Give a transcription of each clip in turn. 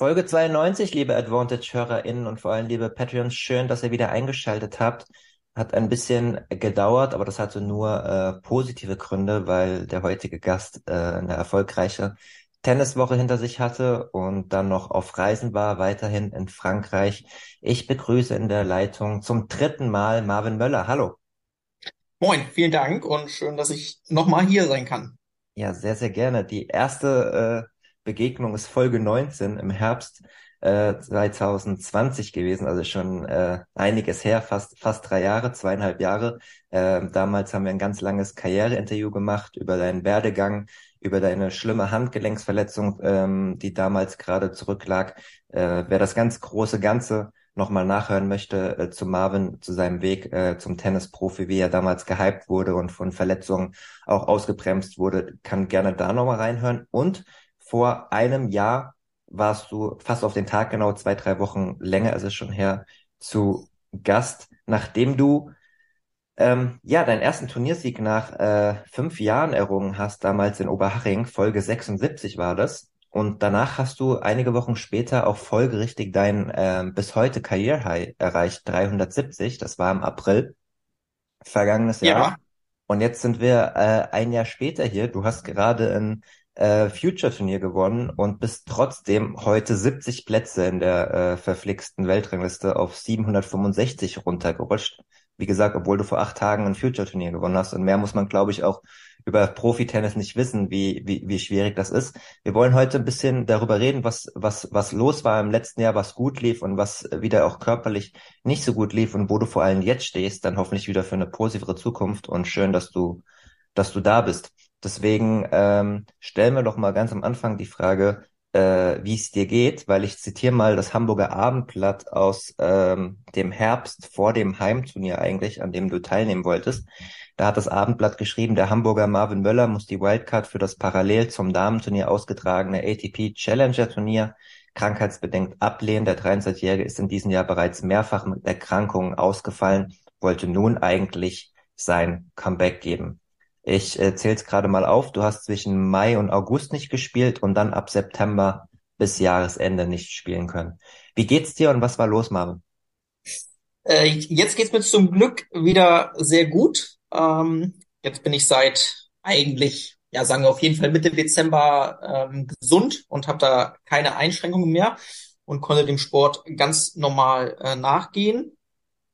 Folge 92, liebe Advantage-HörerInnen und vor allem liebe Patreons, schön, dass ihr wieder eingeschaltet habt. Hat ein bisschen gedauert, aber das hatte nur äh, positive Gründe, weil der heutige Gast äh, eine erfolgreiche Tenniswoche hinter sich hatte und dann noch auf Reisen war, weiterhin in Frankreich. Ich begrüße in der Leitung zum dritten Mal Marvin Möller. Hallo. Moin, vielen Dank und schön, dass ich nochmal hier sein kann. Ja, sehr, sehr gerne. Die erste äh, Begegnung ist Folge 19 im Herbst äh, 2020 gewesen, also schon äh, einiges her, fast fast drei Jahre, zweieinhalb Jahre. Äh, damals haben wir ein ganz langes Karriereinterview gemacht über deinen Werdegang, über deine schlimme Handgelenksverletzung, ähm, die damals gerade zurücklag. Äh, wer das ganz große Ganze nochmal nachhören möchte äh, zu Marvin, zu seinem Weg äh, zum Tennisprofi, wie er damals gehypt wurde und von Verletzungen auch ausgebremst wurde, kann gerne da nochmal reinhören. Und vor einem Jahr warst du fast auf den Tag genau zwei, drei Wochen länger ist es schon her zu Gast, nachdem du ähm, ja deinen ersten Turniersieg nach äh, fünf Jahren errungen hast, damals in Oberhaching, Folge 76 war das. Und danach hast du einige Wochen später auch folgerichtig dein äh, bis heute Karrierehigh erreicht, 370. Das war im April vergangenes Jahr. Ja. Und jetzt sind wir äh, ein Jahr später hier. Du hast gerade ein äh, Future-Turnier gewonnen und bist trotzdem heute 70 Plätze in der äh, verflixten Weltrangliste auf 765 runtergerutscht. Wie gesagt, obwohl du vor acht Tagen ein Future-Turnier gewonnen hast. Und mehr muss man, glaube ich, auch über Profi-Tennis nicht wissen, wie, wie, wie schwierig das ist. Wir wollen heute ein bisschen darüber reden, was, was, was los war im letzten Jahr, was gut lief und was wieder auch körperlich nicht so gut lief und wo du vor allem jetzt stehst, dann hoffentlich wieder für eine positivere Zukunft und schön, dass du, dass du da bist. Deswegen ähm, stellen wir doch mal ganz am Anfang die Frage, äh, wie es dir geht, weil ich zitiere mal das Hamburger Abendblatt aus ähm, dem Herbst vor dem Heimturnier eigentlich, an dem du teilnehmen wolltest. Da hat das Abendblatt geschrieben, der Hamburger Marvin Möller muss die Wildcard für das parallel zum Damenturnier ausgetragene ATP Challenger Turnier krankheitsbedingt ablehnen. Der 23-Jährige ist in diesem Jahr bereits mehrfach mit Erkrankungen ausgefallen, wollte nun eigentlich sein Comeback geben. Ich äh, zähle es gerade mal auf. Du hast zwischen Mai und August nicht gespielt und dann ab September bis Jahresende nicht spielen können. Wie geht's dir und was war los, Marvin? Äh, jetzt geht's mir zum Glück wieder sehr gut. Ähm, jetzt bin ich seit eigentlich, ja, sagen wir auf jeden Fall Mitte Dezember ähm, gesund und habe da keine Einschränkungen mehr und konnte dem Sport ganz normal äh, nachgehen.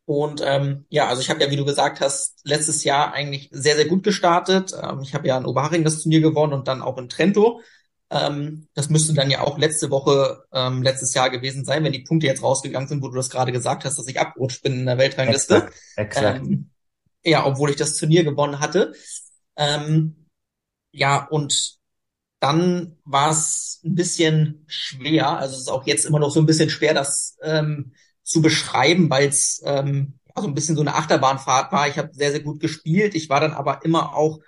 Und ähm, ja, also ich habe ja, wie du gesagt hast, letztes Jahr eigentlich sehr, sehr gut gestartet. Ähm, ich habe ja in Oberhaching das Turnier gewonnen und dann auch in Trento. Ähm, das müsste dann ja auch letzte Woche, ähm, letztes Jahr gewesen sein, wenn die Punkte jetzt rausgegangen sind, wo du das gerade gesagt hast, dass ich abgerutscht bin in der Weltrangliste. Exakt. exakt. Ähm, ja, obwohl ich das Turnier gewonnen hatte. Ähm, ja, und dann war es ein bisschen schwer. Also es ist auch jetzt immer noch so ein bisschen schwer, das ähm, zu beschreiben, weil es ähm, so ein bisschen so eine Achterbahnfahrt war. Ich habe sehr, sehr gut gespielt. Ich war dann aber immer auch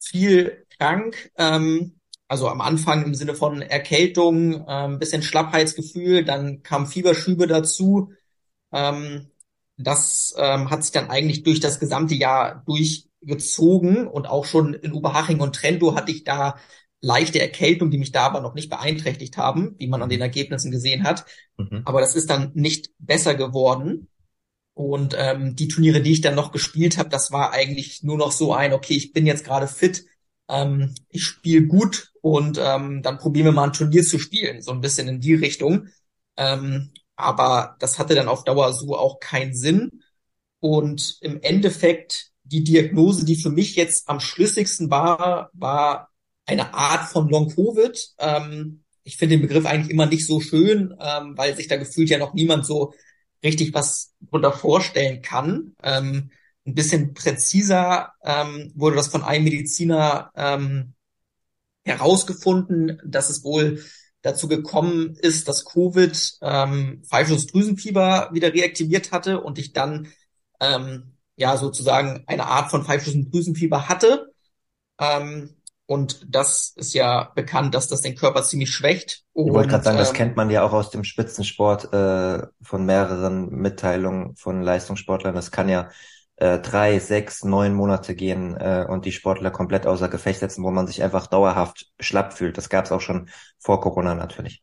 viel krank. Ähm, also am Anfang im Sinne von Erkältung, ähm, bisschen Schlappheitsgefühl, dann kam Fieberschübe dazu. Ähm, das ähm, hat sich dann eigentlich durch das gesamte Jahr durchgezogen und auch schon in Oberhaching und Trento hatte ich da leichte Erkältung, die mich da aber noch nicht beeinträchtigt haben, wie man an den mhm. Ergebnissen gesehen hat. Mhm. Aber das ist dann nicht besser geworden. Und ähm, die Turniere, die ich dann noch gespielt habe, das war eigentlich nur noch so ein, okay, ich bin jetzt gerade fit, ähm, ich spiele gut und ähm, dann probieren wir mal ein Turnier zu spielen, so ein bisschen in die Richtung. Ähm, aber das hatte dann auf Dauer so auch keinen Sinn. Und im Endeffekt, die Diagnose, die für mich jetzt am schlüssigsten war, war eine Art von Long-Covid. Ähm, ich finde den Begriff eigentlich immer nicht so schön, ähm, weil sich da gefühlt ja noch niemand so richtig was drunter vorstellen kann. Ähm, ein bisschen präziser ähm, wurde das von einem Mediziner ähm, herausgefunden, dass es wohl dazu gekommen ist, dass Covid ähm, falsches Drüsenfieber wieder reaktiviert hatte und ich dann ähm, ja sozusagen eine Art von falsches Drüsenfieber hatte. Ähm, und das ist ja bekannt, dass das den Körper ziemlich schwächt. Und, ich wollte gerade sagen, das ähm, kennt man ja auch aus dem Spitzensport äh, von mehreren Mitteilungen von Leistungssportlern. Das kann ja äh, drei, sechs, neun Monate gehen äh, und die Sportler komplett außer Gefecht setzen, wo man sich einfach dauerhaft schlapp fühlt. Das gab es auch schon vor Corona natürlich.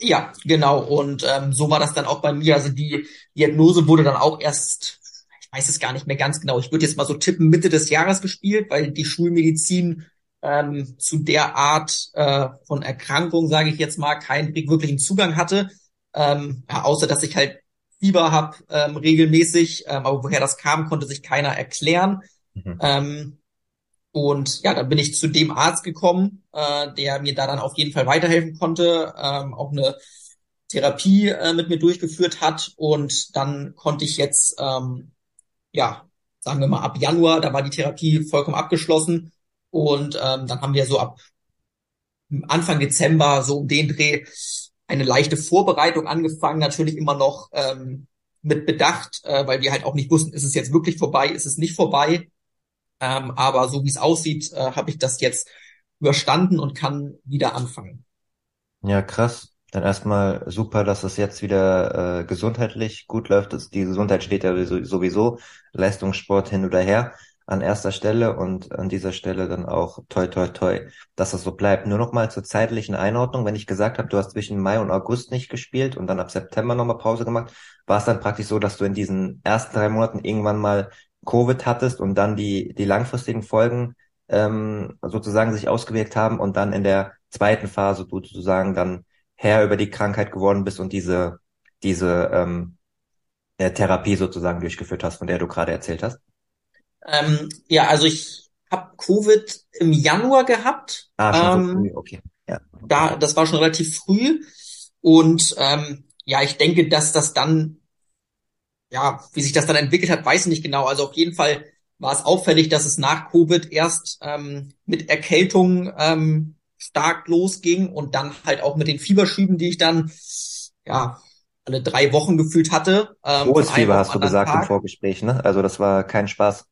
Ja, genau. Und ähm, so war das dann auch bei mir. Also die Diagnose wurde dann auch erst, ich weiß es gar nicht mehr ganz genau. Ich würde jetzt mal so tippen, Mitte des Jahres gespielt, weil die Schulmedizin ähm, zu der Art äh, von Erkrankung, sage ich jetzt mal, keinen wirklichen Zugang hatte. Ähm, ja, außer dass ich halt Fieber habe ähm, regelmäßig, ähm, aber woher das kam, konnte sich keiner erklären. Mhm. Ähm, und ja, dann bin ich zu dem Arzt gekommen, äh, der mir da dann auf jeden Fall weiterhelfen konnte, ähm, auch eine Therapie äh, mit mir durchgeführt hat. Und dann konnte ich jetzt, ähm, ja, sagen wir mal ab Januar, da war die Therapie vollkommen abgeschlossen. Und ähm, dann haben wir so ab Anfang Dezember, so um den Dreh, eine leichte Vorbereitung angefangen, natürlich immer noch ähm, mit Bedacht, äh, weil wir halt auch nicht wussten, ist es jetzt wirklich vorbei, ist es nicht vorbei. Ähm, aber so wie es aussieht, äh, habe ich das jetzt überstanden und kann wieder anfangen. Ja, krass. Dann erstmal super, dass es jetzt wieder äh, gesundheitlich gut läuft. Die Gesundheit steht ja sowieso Leistungssport hin oder her an erster Stelle und an dieser Stelle dann auch toi toi toi, dass das so bleibt. Nur noch mal zur zeitlichen Einordnung, wenn ich gesagt habe, du hast zwischen Mai und August nicht gespielt und dann ab September nochmal Pause gemacht, war es dann praktisch so, dass du in diesen ersten drei Monaten irgendwann mal Covid hattest und dann die, die langfristigen Folgen ähm, sozusagen sich ausgewirkt haben und dann in der zweiten Phase du sozusagen dann Herr über die Krankheit geworden bist und diese, diese ähm, äh, Therapie sozusagen durchgeführt hast, von der du gerade erzählt hast? Ähm, ja, also ich habe Covid im Januar gehabt. Ah, schon ähm, so früh, okay. Ja. Da, das war schon relativ früh. Und ähm, ja, ich denke, dass das dann, ja, wie sich das dann entwickelt hat, weiß ich nicht genau. Also auf jeden Fall war es auffällig, dass es nach Covid erst ähm, mit Erkältung ähm, stark losging und dann halt auch mit den Fieberschüben, die ich dann ja alle drei Wochen gefühlt hatte. Ähm, Hohes Fieber hast du gesagt Tag. im Vorgespräch, ne? Also das war kein Spaß.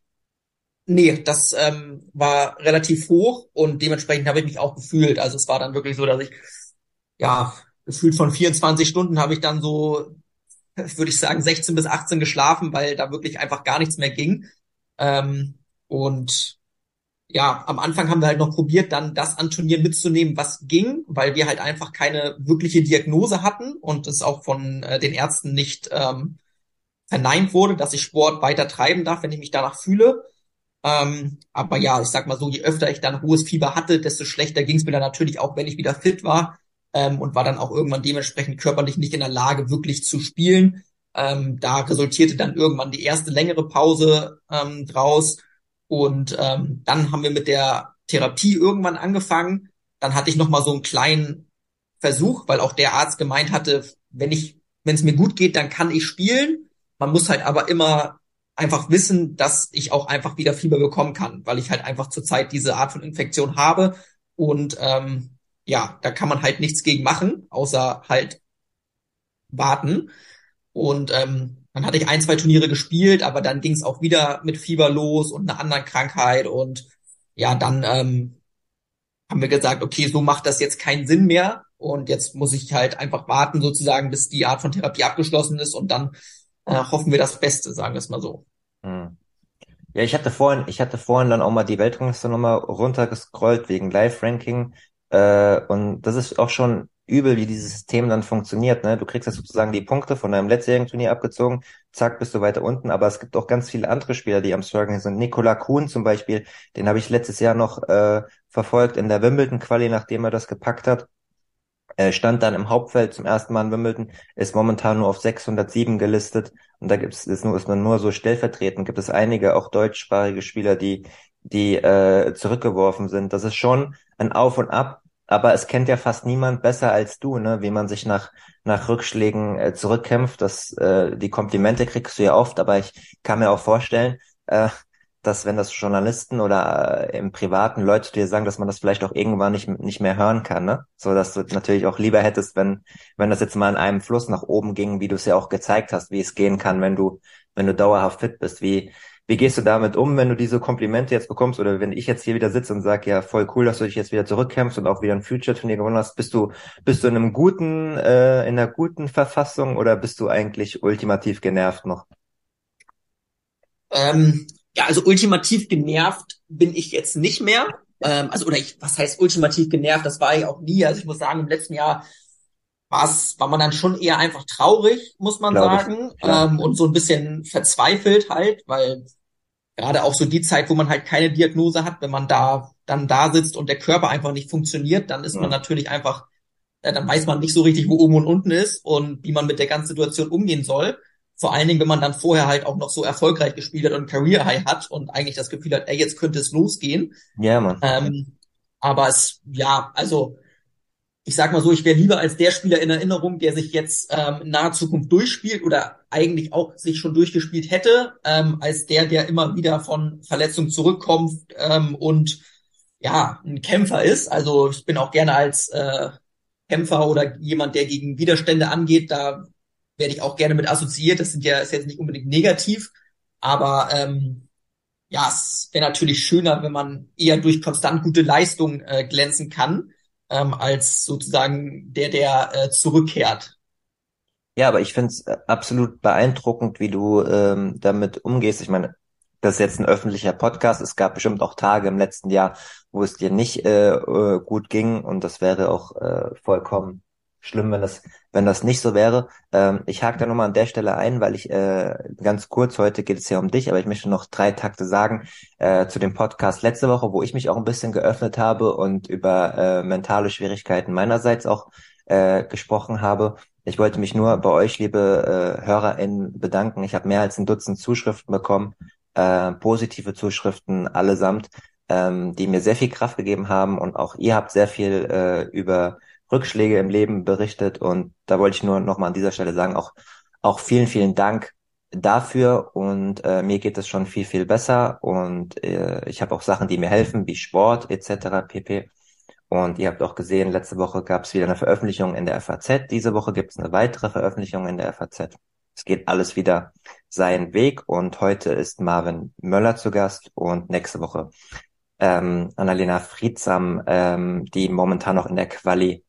Nee, das ähm, war relativ hoch und dementsprechend habe ich mich auch gefühlt. Also es war dann wirklich so, dass ich, ja, gefühlt von 24 Stunden habe ich dann so, würde ich sagen, 16 bis 18 geschlafen, weil da wirklich einfach gar nichts mehr ging. Ähm, und ja, am Anfang haben wir halt noch probiert, dann das an Turnieren mitzunehmen, was ging, weil wir halt einfach keine wirkliche Diagnose hatten und es auch von äh, den Ärzten nicht ähm, verneint wurde, dass ich Sport weiter treiben darf, wenn ich mich danach fühle. Ähm, aber ja, ich sag mal so, je öfter ich dann hohes Fieber hatte, desto schlechter ging es mir dann natürlich auch, wenn ich wieder fit war ähm, und war dann auch irgendwann dementsprechend körperlich nicht in der Lage, wirklich zu spielen. Ähm, da resultierte dann irgendwann die erste längere Pause ähm, draus und ähm, dann haben wir mit der Therapie irgendwann angefangen. Dann hatte ich noch mal so einen kleinen Versuch, weil auch der Arzt gemeint hatte, wenn ich, wenn es mir gut geht, dann kann ich spielen. Man muss halt aber immer einfach wissen, dass ich auch einfach wieder Fieber bekommen kann, weil ich halt einfach zurzeit diese Art von Infektion habe. Und ähm, ja, da kann man halt nichts gegen machen, außer halt warten. Und ähm, dann hatte ich ein, zwei Turniere gespielt, aber dann ging es auch wieder mit Fieber los und einer anderen Krankheit. Und ja, dann ähm, haben wir gesagt, okay, so macht das jetzt keinen Sinn mehr. Und jetzt muss ich halt einfach warten, sozusagen, bis die Art von Therapie abgeschlossen ist und dann äh, hoffen wir das Beste, sagen wir es mal so. Hm. Ja, ich hatte vorhin, ich hatte vorhin dann auch mal die Weltrangliste nochmal runtergescrollt wegen Live-Ranking. Äh, und das ist auch schon übel, wie dieses System dann funktioniert. Ne? Du kriegst ja sozusagen die Punkte von deinem letztjährigen Turnier abgezogen, zack, bist du weiter unten. Aber es gibt auch ganz viele andere Spieler, die am Struggling sind. Nikola Kuhn zum Beispiel, den habe ich letztes Jahr noch äh, verfolgt in der Wimbledon-Quali, nachdem er das gepackt hat. Er stand dann im Hauptfeld zum ersten Mal in Wimbledon, ist momentan nur auf 607 gelistet und da gibt es ist nur ist man nur so stellvertretend gibt es einige auch deutschsprachige Spieler, die die äh, zurückgeworfen sind. Das ist schon ein Auf und Ab, aber es kennt ja fast niemand besser als du, ne, wie man sich nach nach Rückschlägen äh, zurückkämpft. Das äh, die Komplimente kriegst du ja oft, aber ich kann mir auch vorstellen, äh, dass wenn das Journalisten oder äh, im Privaten Leute dir sagen, dass man das vielleicht auch irgendwann nicht, nicht mehr hören kann, ne? So dass du natürlich auch lieber hättest, wenn, wenn das jetzt mal in einem Fluss nach oben ging, wie du es ja auch gezeigt hast, wie es gehen kann, wenn du, wenn du dauerhaft fit bist. Wie, wie gehst du damit um, wenn du diese Komplimente jetzt bekommst oder wenn ich jetzt hier wieder sitze und sage, ja, voll cool, dass du dich jetzt wieder zurückkämpfst und auch wieder ein Future-Turnier gewonnen hast, bist du, bist du in einem guten, äh, in einer guten Verfassung oder bist du eigentlich ultimativ genervt noch? Ähm, ja, also ultimativ genervt bin ich jetzt nicht mehr. Ähm, also, oder ich, was heißt ultimativ genervt? Das war ich auch nie. Also ich muss sagen, im letzten Jahr war's, war man dann schon eher einfach traurig, muss man Glaube sagen. Ähm, und so ein bisschen verzweifelt halt, weil gerade auch so die Zeit, wo man halt keine Diagnose hat, wenn man da dann da sitzt und der Körper einfach nicht funktioniert, dann ist ja. man natürlich einfach, äh, dann weiß man nicht so richtig, wo oben und unten ist und wie man mit der ganzen Situation umgehen soll. Vor allen Dingen, wenn man dann vorher halt auch noch so erfolgreich gespielt hat und Career High hat und eigentlich das Gefühl hat, ey, jetzt könnte es losgehen. Ja, man. Ähm, aber es, ja, also ich sag mal so, ich wäre lieber als der Spieler in Erinnerung, der sich jetzt ähm, in naher Zukunft durchspielt oder eigentlich auch sich schon durchgespielt hätte, ähm, als der, der immer wieder von Verletzung zurückkommt ähm, und ja, ein Kämpfer ist. Also ich bin auch gerne als äh, Kämpfer oder jemand, der gegen Widerstände angeht, da werde ich auch gerne mit assoziiert. Das sind ja, ist jetzt nicht unbedingt negativ, aber ähm, ja, es wäre natürlich schöner, wenn man eher durch konstant gute Leistung äh, glänzen kann ähm, als sozusagen der, der äh, zurückkehrt. Ja, aber ich finde es äh, absolut beeindruckend, wie du ähm, damit umgehst. Ich meine, das ist jetzt ein öffentlicher Podcast. Es gab bestimmt auch Tage im letzten Jahr, wo es dir nicht äh, äh gut ging und das wäre auch äh, vollkommen schlimm, wenn das, wenn das nicht so wäre. Ähm, ich hake da nochmal an der Stelle ein, weil ich äh, ganz kurz, heute geht es ja um dich, aber ich möchte noch drei Takte sagen äh, zu dem Podcast letzte Woche, wo ich mich auch ein bisschen geöffnet habe und über äh, mentale Schwierigkeiten meinerseits auch äh, gesprochen habe. Ich wollte mich nur bei euch, liebe äh, HörerInnen, bedanken. Ich habe mehr als ein Dutzend Zuschriften bekommen, äh, positive Zuschriften allesamt, ähm, die mir sehr viel Kraft gegeben haben und auch ihr habt sehr viel äh, über Rückschläge im Leben berichtet und da wollte ich nur noch mal an dieser Stelle sagen, auch, auch vielen, vielen Dank dafür und äh, mir geht es schon viel, viel besser und äh, ich habe auch Sachen, die mir helfen, wie Sport etc. pp. Und ihr habt auch gesehen, letzte Woche gab es wieder eine Veröffentlichung in der FAZ. Diese Woche gibt es eine weitere Veröffentlichung in der FAZ. Es geht alles wieder seinen Weg und heute ist Marvin Möller zu Gast und nächste Woche ähm, Annalena Friedsam, ähm, die momentan noch in der Quali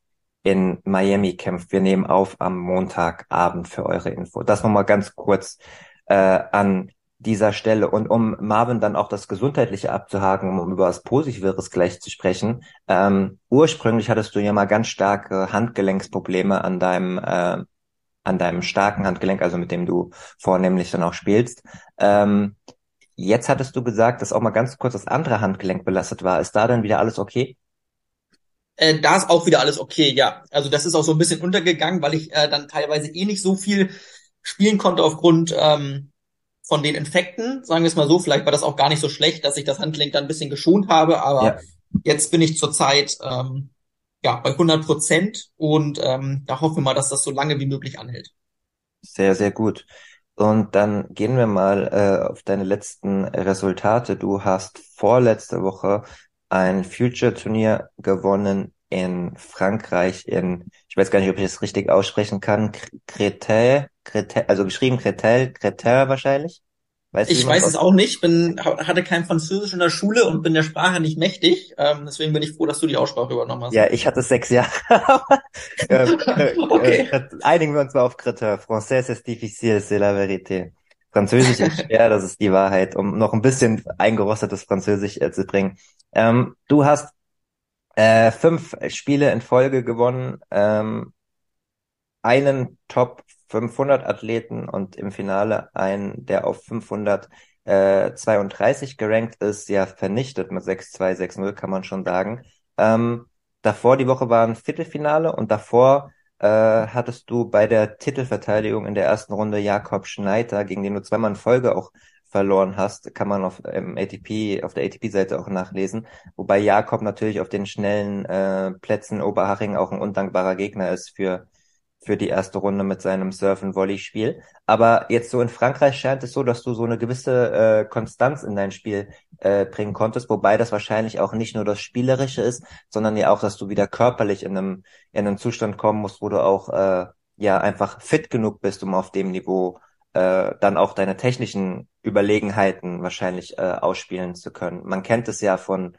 in Miami kämpft. Wir nehmen auf am Montagabend für eure Info. Das nochmal ganz kurz äh, an dieser Stelle. Und um Marvin dann auch das Gesundheitliche abzuhaken, um über was Positiveres gleich zu sprechen. Ähm, ursprünglich hattest du ja mal ganz starke Handgelenksprobleme an deinem äh, an deinem starken Handgelenk, also mit dem du vornehmlich dann auch spielst. Ähm, jetzt hattest du gesagt, dass auch mal ganz kurz das andere Handgelenk belastet war. Ist da dann wieder alles okay? Äh, da ist auch wieder alles okay, ja. Also das ist auch so ein bisschen untergegangen, weil ich äh, dann teilweise eh nicht so viel spielen konnte aufgrund ähm, von den Infekten. Sagen wir es mal so, vielleicht war das auch gar nicht so schlecht, dass ich das Handgelenk dann ein bisschen geschont habe, aber ja. jetzt bin ich zurzeit ähm, ja bei 100 Prozent und ähm, da hoffen wir mal, dass das so lange wie möglich anhält. Sehr, sehr gut. Und dann gehen wir mal äh, auf deine letzten Resultate. Du hast vorletzte Woche ein Future-Turnier gewonnen in Frankreich in, ich weiß gar nicht, ob ich das richtig aussprechen kann, Créteil, Créteil also geschrieben Créteil, Créteil wahrscheinlich. Weißt ich weiß es auch nicht, bin, hatte kein Französisch in der Schule und bin der Sprache nicht mächtig. Ähm, deswegen bin ich froh, dass du die Aussprache übernommen hast. Ja, ich hatte sechs Jahre. ähm, äh, okay. Äh, einigen wir uns mal auf Créteil. Français est difficile, c'est la vérité. Französisch ist schwer, das ist die Wahrheit, um noch ein bisschen eingerostetes Französisch äh, zu bringen. Ähm, du hast äh, fünf Spiele in Folge gewonnen, ähm, einen Top 500 Athleten und im Finale einen, der auf 532 äh, gerankt ist, ja vernichtet mit 6-2, 6-0 kann man schon sagen. Ähm, davor die Woche war ein Viertelfinale und davor äh, hattest du bei der Titelverteidigung in der ersten Runde Jakob Schneider, gegen den du zweimal in Folge auch verloren hast, kann man auf ähm, ATP, auf der ATP-Seite auch nachlesen. Wobei Jakob natürlich auf den schnellen äh, Plätzen Oberhaching auch ein undankbarer Gegner ist für, für die erste Runde mit seinem Surf-and-Volley-Spiel. Aber jetzt so in Frankreich scheint es so, dass du so eine gewisse äh, Konstanz in dein Spiel äh, bringen konntest, wobei das wahrscheinlich auch nicht nur das Spielerische ist, sondern ja auch, dass du wieder körperlich in einem, in einem Zustand kommen musst, wo du auch äh, ja einfach fit genug bist, um auf dem Niveau äh, dann auch deine technischen Überlegenheiten wahrscheinlich äh, ausspielen zu können. Man kennt es ja von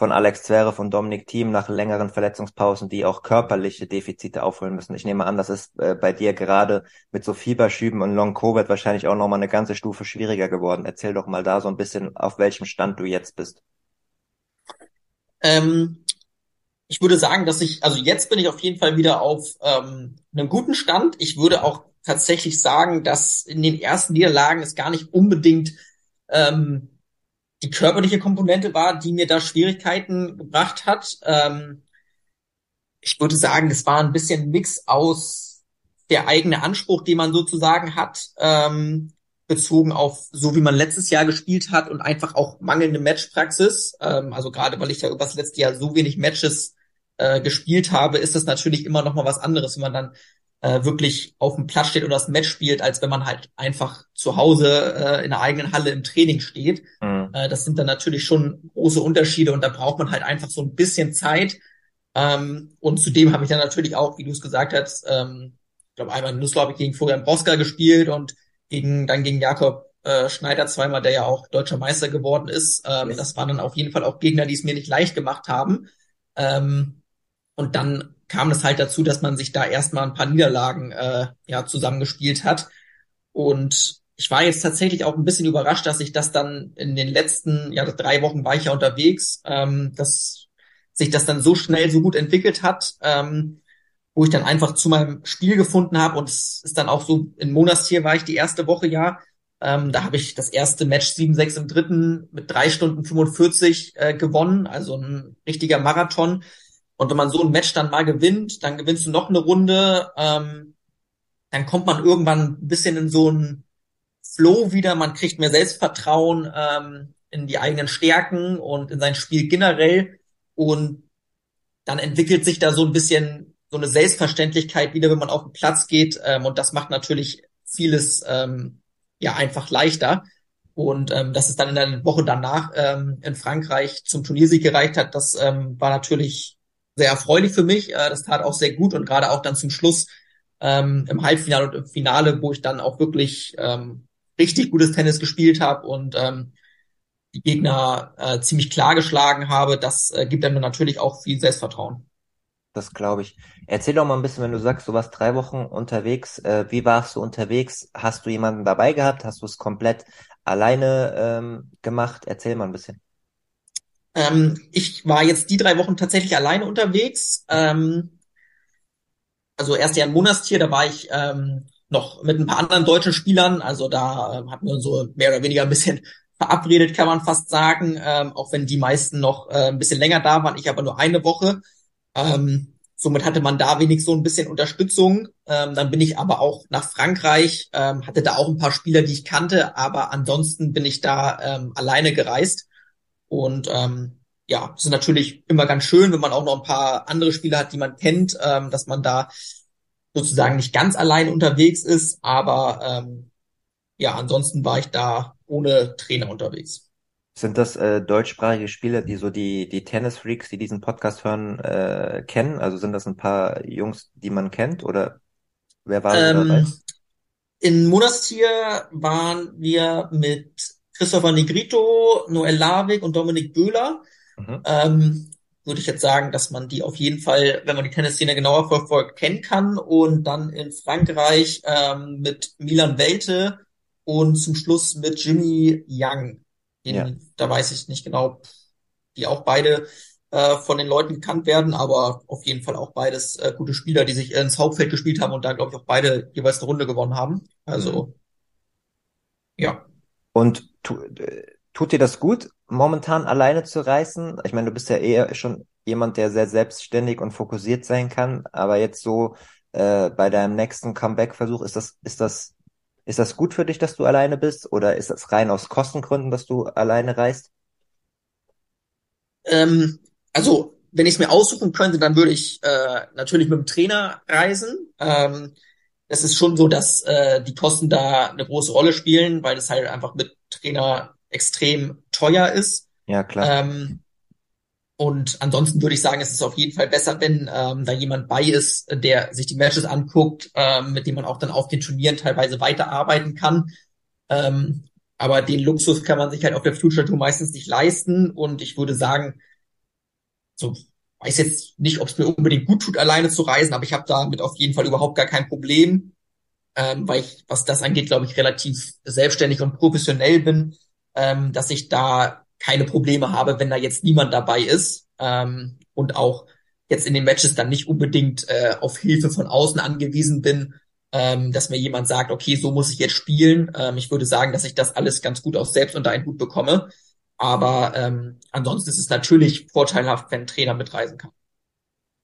von Alex Zverev und Dominik Thiem nach längeren Verletzungspausen, die auch körperliche Defizite aufholen müssen. Ich nehme an, das ist äh, bei dir gerade mit so Fieberschüben und Long Covid wahrscheinlich auch nochmal eine ganze Stufe schwieriger geworden. Erzähl doch mal da so ein bisschen, auf welchem Stand du jetzt bist. Ähm, ich würde sagen, dass ich, also jetzt bin ich auf jeden Fall wieder auf ähm, einem guten Stand. Ich würde auch tatsächlich sagen, dass in den ersten Niederlagen es gar nicht unbedingt ähm, die körperliche Komponente war, die mir da Schwierigkeiten gebracht hat. Ähm, ich würde sagen, es war ein bisschen Mix aus der eigene Anspruch, den man sozusagen hat, ähm, bezogen auf so wie man letztes Jahr gespielt hat und einfach auch mangelnde Matchpraxis. Ähm, also gerade weil ich ja über das letzte Jahr so wenig Matches äh, gespielt habe, ist das natürlich immer noch mal was anderes, wenn man dann äh, wirklich auf dem Platz steht oder das Match spielt, als wenn man halt einfach zu Hause äh, in der eigenen Halle im Training steht. Mhm. Äh, das sind dann natürlich schon große Unterschiede und da braucht man halt einfach so ein bisschen Zeit. Ähm, und zudem habe ich dann natürlich auch, wie du es gesagt hast, ähm, ich glaube einmal in Nusslau habe ich gegen Florian Broska gespielt und gegen dann gegen Jakob äh, Schneider zweimal, der ja auch deutscher Meister geworden ist. Ähm, das waren dann auf jeden Fall auch Gegner, die es mir nicht leicht gemacht haben. Ähm, und dann kam es halt dazu, dass man sich da erstmal ein paar Niederlagen äh, ja zusammengespielt hat. Und ich war jetzt tatsächlich auch ein bisschen überrascht, dass ich das dann in den letzten, ja, drei Wochen war ich ja unterwegs, ähm, dass sich das dann so schnell so gut entwickelt hat, ähm, wo ich dann einfach zu meinem Spiel gefunden habe und es ist dann auch so, in Monastir war ich die erste Woche ja, ähm, da habe ich das erste Match 7-6 im dritten mit drei Stunden 45 äh, gewonnen, also ein richtiger Marathon. Und wenn man so ein Match dann mal gewinnt, dann gewinnst du noch eine Runde, ähm, dann kommt man irgendwann ein bisschen in so einen Flow wieder, man kriegt mehr Selbstvertrauen ähm, in die eigenen Stärken und in sein Spiel generell. Und dann entwickelt sich da so ein bisschen so eine Selbstverständlichkeit wieder, wenn man auf den Platz geht. Ähm, und das macht natürlich vieles ähm, ja einfach leichter. Und ähm, dass es dann in der Woche danach ähm, in Frankreich zum Turniersieg gereicht hat, das ähm, war natürlich sehr erfreulich für mich. Äh, das tat auch sehr gut und gerade auch dann zum Schluss ähm, im Halbfinale und im Finale, wo ich dann auch wirklich ähm, richtig gutes Tennis gespielt habe und ähm, die Gegner äh, ziemlich klar geschlagen habe, das äh, gibt einem natürlich auch viel Selbstvertrauen. Das glaube ich. Erzähl doch mal ein bisschen, wenn du sagst, du warst drei Wochen unterwegs. Äh, wie warst du unterwegs? Hast du jemanden dabei gehabt? Hast du es komplett alleine ähm, gemacht? Erzähl mal ein bisschen. Ähm, ich war jetzt die drei Wochen tatsächlich alleine unterwegs. Ähm, also erst ja in Monastir, da war ich ähm, noch mit ein paar anderen deutschen Spielern. Also da ähm, hatten wir uns so mehr oder weniger ein bisschen verabredet, kann man fast sagen. Ähm, auch wenn die meisten noch äh, ein bisschen länger da waren, ich aber nur eine Woche. Ähm, somit hatte man da wenig so ein bisschen Unterstützung. Ähm, dann bin ich aber auch nach Frankreich, ähm, hatte da auch ein paar Spieler, die ich kannte, aber ansonsten bin ich da ähm, alleine gereist. Und ähm, ja, das ist natürlich immer ganz schön, wenn man auch noch ein paar andere Spieler hat, die man kennt, ähm, dass man da sozusagen nicht ganz allein unterwegs ist. Aber ähm, ja, ansonsten war ich da ohne Trainer unterwegs. Sind das äh, deutschsprachige Spieler, die so die, die Tennis-Freaks, die diesen Podcast hören, äh, kennen? Also sind das ein paar Jungs, die man kennt oder wer war ähm, dabei? In Monastir waren wir mit Christopher Negrito, Noel Lavik und Dominik Böhler. Mhm. Ähm, würde ich jetzt sagen, dass man die auf jeden Fall, wenn man die Tennisszene genauer verfolgt, kennen kann. Und dann in Frankreich ähm, mit Milan Welte und zum Schluss mit Jimmy Young. Den, ja. Da weiß ich nicht genau, die auch beide äh, von den Leuten gekannt werden, aber auf jeden Fall auch beides äh, gute Spieler, die sich ins Hauptfeld gespielt haben und da, glaube ich, auch beide jeweils eine Runde gewonnen haben. Also, mhm. ja. Und tu, äh, tut dir das gut, momentan alleine zu reisen? Ich meine, du bist ja eher schon jemand, der sehr selbstständig und fokussiert sein kann, aber jetzt so äh, bei deinem nächsten Comeback-Versuch, ist das, ist das, ist das gut für dich, dass du alleine bist? Oder ist das rein aus Kostengründen, dass du alleine reist? Ähm, also, wenn ich es mir aussuchen könnte, dann würde ich äh, natürlich mit dem Trainer reisen. Ähm, es ist schon so, dass äh, die Kosten da eine große Rolle spielen, weil das halt einfach mit Trainer extrem teuer ist. Ja, klar. Ähm, und ansonsten würde ich sagen, es ist auf jeden Fall besser, wenn ähm, da jemand bei ist, der sich die Matches anguckt, ähm, mit dem man auch dann auf den Turnieren teilweise weiterarbeiten kann. Ähm, aber den Luxus kann man sich halt auf der Future Tour meistens nicht leisten. Und ich würde sagen, so weiß jetzt nicht, ob es mir unbedingt gut tut, alleine zu reisen, aber ich habe damit auf jeden Fall überhaupt gar kein Problem, ähm, weil ich, was das angeht, glaube ich, relativ selbstständig und professionell bin, ähm, dass ich da keine Probleme habe, wenn da jetzt niemand dabei ist ähm, und auch jetzt in den Matches dann nicht unbedingt äh, auf Hilfe von außen angewiesen bin, ähm, dass mir jemand sagt, okay, so muss ich jetzt spielen. Ähm, ich würde sagen, dass ich das alles ganz gut aus selbst unter einen Hut bekomme. Aber ähm, ansonsten ist es natürlich vorteilhaft, wenn ein Trainer mitreisen kann.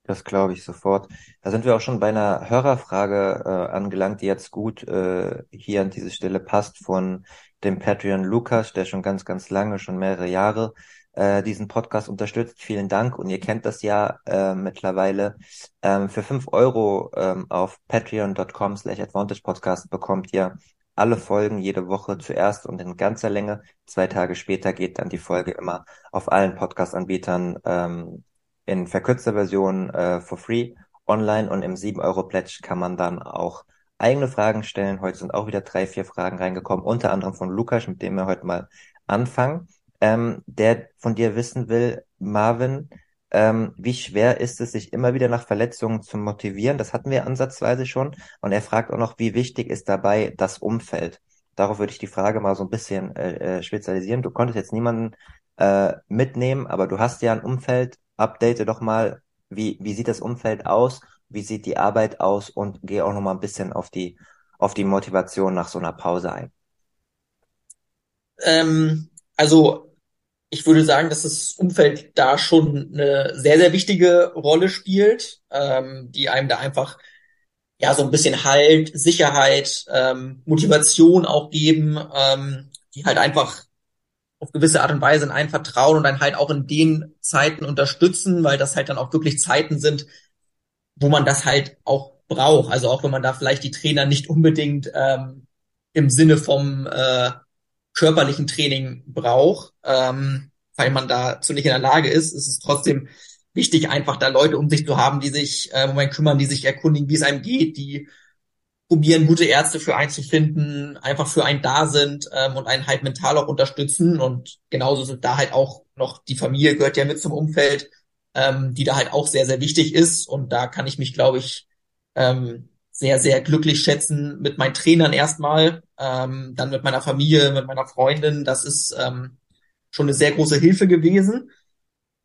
Das glaube ich sofort. Da sind wir auch schon bei einer Hörerfrage äh, angelangt, die jetzt gut äh, hier an diese Stelle passt von dem Patreon Lukas, der schon ganz, ganz lange, schon mehrere Jahre äh, diesen Podcast unterstützt. Vielen Dank. Und ihr kennt das ja äh, mittlerweile. Ähm, für fünf Euro ähm, auf patreon.com slash advantage podcast bekommt ihr alle Folgen jede Woche zuerst und in ganzer Länge. Zwei Tage später geht dann die Folge immer auf allen Podcast-Anbietern ähm, in verkürzter Version äh, for free online und im 7-Euro-Pledge kann man dann auch eigene Fragen stellen. Heute sind auch wieder drei, vier Fragen reingekommen, unter anderem von Lukas, mit dem wir heute mal anfangen, ähm, der von dir wissen will, Marvin, ähm, wie schwer ist es, sich immer wieder nach Verletzungen zu motivieren? Das hatten wir ansatzweise schon. Und er fragt auch noch, wie wichtig ist dabei das Umfeld? Darauf würde ich die Frage mal so ein bisschen äh, äh, spezialisieren. Du konntest jetzt niemanden äh, mitnehmen, aber du hast ja ein Umfeld. Update doch mal, wie, wie sieht das Umfeld aus? Wie sieht die Arbeit aus? Und gehe auch noch mal ein bisschen auf die, auf die Motivation nach so einer Pause ein. Ähm, also ich würde sagen, dass das Umfeld da schon eine sehr, sehr wichtige Rolle spielt, ähm, die einem da einfach ja so ein bisschen Halt, Sicherheit, ähm, Motivation auch geben, ähm, die halt einfach auf gewisse Art und Weise in einen vertrauen und dann halt auch in den Zeiten unterstützen, weil das halt dann auch wirklich Zeiten sind, wo man das halt auch braucht. Also auch wenn man da vielleicht die Trainer nicht unbedingt ähm, im Sinne vom äh, körperlichen Training braucht, ähm, weil man dazu nicht in der Lage ist, ist es trotzdem wichtig, einfach da Leute um sich zu haben, die sich äh, um einen kümmern, die sich erkundigen, wie es einem geht, die probieren, gute Ärzte für einen zu finden, einfach für einen da sind ähm, und einen halt mental auch unterstützen. Und genauso sind da halt auch noch die Familie gehört ja mit zum Umfeld, ähm, die da halt auch sehr, sehr wichtig ist. Und da kann ich mich, glaube ich, ähm, sehr, sehr glücklich schätzen mit meinen Trainern erstmal, ähm, dann mit meiner Familie, mit meiner Freundin. Das ist ähm, schon eine sehr große Hilfe gewesen.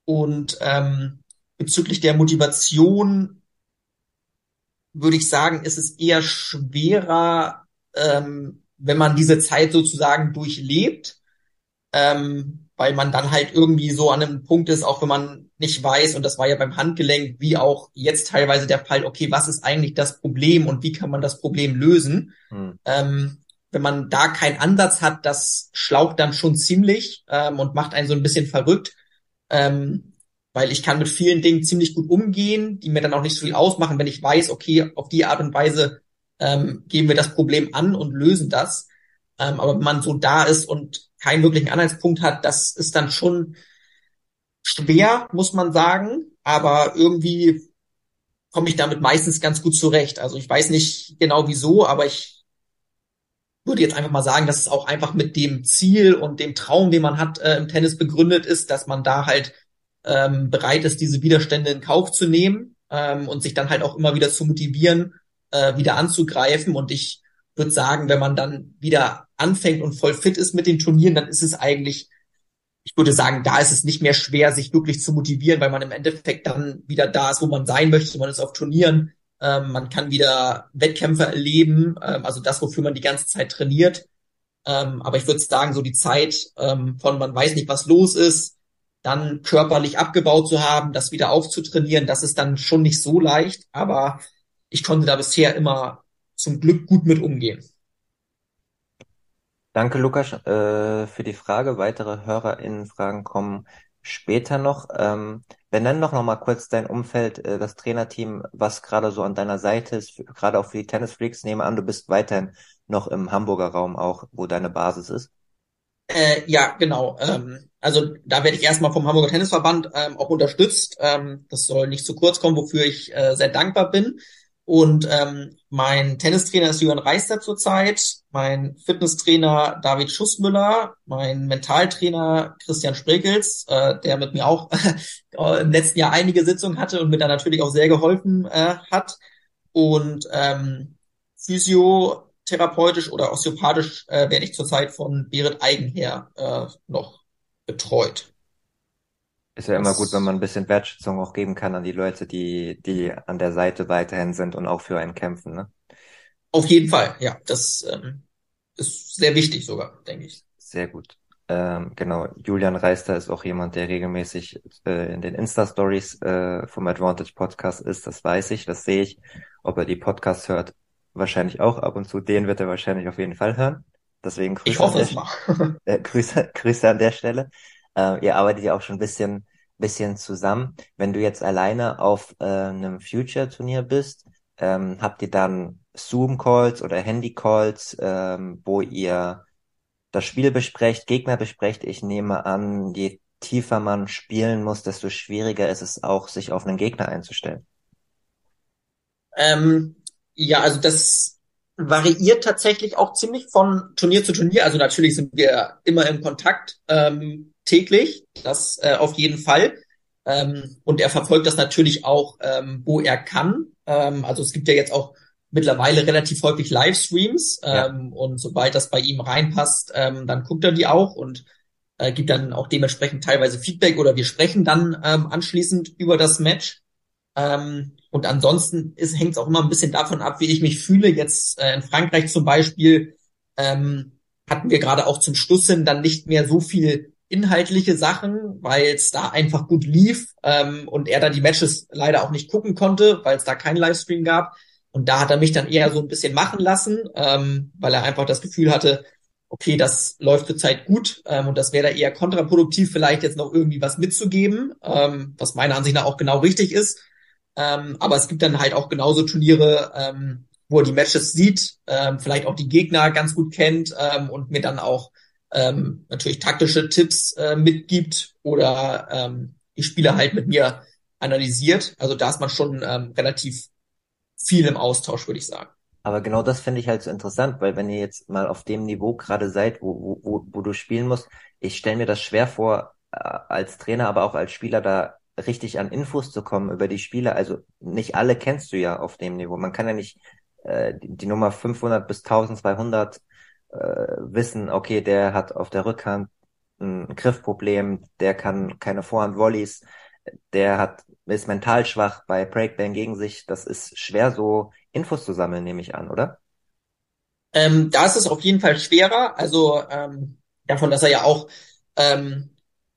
Und ähm, bezüglich der Motivation würde ich sagen, ist es eher schwerer, ähm, wenn man diese Zeit sozusagen durchlebt, ähm, weil man dann halt irgendwie so an einem Punkt ist, auch wenn man nicht weiß, und das war ja beim Handgelenk, wie auch jetzt teilweise der Fall, okay, was ist eigentlich das Problem und wie kann man das Problem lösen? Hm. Ähm, wenn man da keinen Ansatz hat, das schlaucht dann schon ziemlich ähm, und macht einen so ein bisschen verrückt. Ähm, weil ich kann mit vielen Dingen ziemlich gut umgehen, die mir dann auch nicht so viel ausmachen, wenn ich weiß, okay, auf die Art und Weise ähm, gehen wir das Problem an und lösen das. Ähm, aber wenn man so da ist und keinen wirklichen Anhaltspunkt hat, das ist dann schon schwer, muss man sagen, aber irgendwie komme ich damit meistens ganz gut zurecht. Also ich weiß nicht genau wieso, aber ich würde jetzt einfach mal sagen, dass es auch einfach mit dem Ziel und dem Traum, den man hat äh, im Tennis begründet ist, dass man da halt ähm, bereit ist, diese Widerstände in Kauf zu nehmen ähm, und sich dann halt auch immer wieder zu motivieren, äh, wieder anzugreifen. Und ich würde sagen, wenn man dann wieder anfängt und voll fit ist mit den Turnieren, dann ist es eigentlich ich würde sagen, da ist es nicht mehr schwer, sich wirklich zu motivieren, weil man im Endeffekt dann wieder da ist, wo man sein möchte. Man ist auf Turnieren, ähm, man kann wieder Wettkämpfe erleben, ähm, also das, wofür man die ganze Zeit trainiert. Ähm, aber ich würde sagen, so die Zeit ähm, von man weiß nicht, was los ist, dann körperlich abgebaut zu haben, das wieder aufzutrainieren, das ist dann schon nicht so leicht. Aber ich konnte da bisher immer zum Glück gut mit umgehen. Danke, Lukas, äh, für die Frage. Weitere HörerInnen-Fragen kommen später noch. Ähm, benenn doch noch mal kurz dein Umfeld, äh, das Trainerteam, was gerade so an deiner Seite ist, gerade auch für die Tennis Freaks. Nehme an, du bist weiterhin noch im Hamburger Raum auch, wo deine Basis ist. Äh, ja, genau. Ähm, also da werde ich erstmal vom Hamburger Tennisverband ähm, auch unterstützt. Ähm, das soll nicht zu kurz kommen, wofür ich äh, sehr dankbar bin. Und ähm, mein Tennistrainer ist Jürgen Reister zurzeit, mein Fitnesstrainer David Schussmüller, mein Mentaltrainer Christian Sprekels, äh, der mit mir auch im letzten Jahr einige Sitzungen hatte und mir da natürlich auch sehr geholfen äh, hat. Und ähm, physiotherapeutisch oder osteopathisch äh, werde ich zurzeit von Berit Eigenher äh, noch betreut. Ist ja immer gut, wenn man ein bisschen Wertschätzung auch geben kann an die Leute, die, die an der Seite weiterhin sind und auch für einen kämpfen, ne? Auf jeden Fall, ja. Das ähm, ist sehr wichtig sogar, denke ich. Sehr gut. Ähm, genau, Julian Reister ist auch jemand, der regelmäßig äh, in den Insta-Stories äh, vom Advantage Podcast ist. Das weiß ich, das sehe ich. Ob er die Podcasts hört, wahrscheinlich auch ab und zu. Den wird er wahrscheinlich auf jeden Fall hören. Deswegen Grüße, ich hoffe an, es mal. äh, Grüße, Grüße an der Stelle. Äh, ihr arbeitet ja auch schon ein bisschen, bisschen zusammen. Wenn du jetzt alleine auf äh, einem Future-Turnier bist, ähm, habt ihr dann Zoom-Calls oder Handy-Calls, ähm, wo ihr das Spiel besprecht, Gegner besprecht. Ich nehme an, je tiefer man spielen muss, desto schwieriger ist es auch, sich auf einen Gegner einzustellen. Ähm, ja, also das variiert tatsächlich auch ziemlich von Turnier zu Turnier. Also natürlich sind wir immer im Kontakt ähm, täglich, das äh, auf jeden Fall. Ähm, und er verfolgt das natürlich auch, ähm, wo er kann. Ähm, also es gibt ja jetzt auch mittlerweile relativ häufig Livestreams ja. ähm, und sobald das bei ihm reinpasst, ähm, dann guckt er die auch und äh, gibt dann auch dementsprechend teilweise Feedback oder wir sprechen dann ähm, anschließend über das Match. Ähm, und ansonsten hängt es auch immer ein bisschen davon ab, wie ich mich fühle. Jetzt äh, in Frankreich zum Beispiel ähm, hatten wir gerade auch zum Schluss hin dann nicht mehr so viel inhaltliche Sachen, weil es da einfach gut lief ähm, und er dann die Matches leider auch nicht gucken konnte, weil es da keinen Livestream gab. Und da hat er mich dann eher so ein bisschen machen lassen, ähm, weil er einfach das Gefühl hatte, okay, das läuft zurzeit gut ähm, und das wäre da eher kontraproduktiv, vielleicht jetzt noch irgendwie was mitzugeben, ähm, was meiner Ansicht nach auch genau richtig ist. Ähm, aber es gibt dann halt auch genauso Turniere, ähm, wo er die Matches sieht, ähm, vielleicht auch die Gegner ganz gut kennt ähm, und mir dann auch ähm, natürlich taktische Tipps äh, mitgibt oder ähm, die Spiele halt mit mir analysiert. Also da ist man schon ähm, relativ viel im Austausch, würde ich sagen. Aber genau das finde ich halt so interessant, weil wenn ihr jetzt mal auf dem Niveau gerade seid, wo, wo, wo du spielen musst, ich stelle mir das schwer vor, äh, als Trainer, aber auch als Spieler da richtig an Infos zu kommen über die Spieler. Also nicht alle kennst du ja auf dem Niveau. Man kann ja nicht äh, die Nummer 500 bis 1200 äh, wissen, okay, der hat auf der Rückhand ein Griffproblem, der kann keine Vorhand-Volleys, der hat ist mental schwach bei Breakbang gegen sich. Das ist schwer, so Infos zu sammeln, nehme ich an, oder? Ähm, da ist es auf jeden Fall schwerer. Also ähm, davon, dass er ja auch ähm,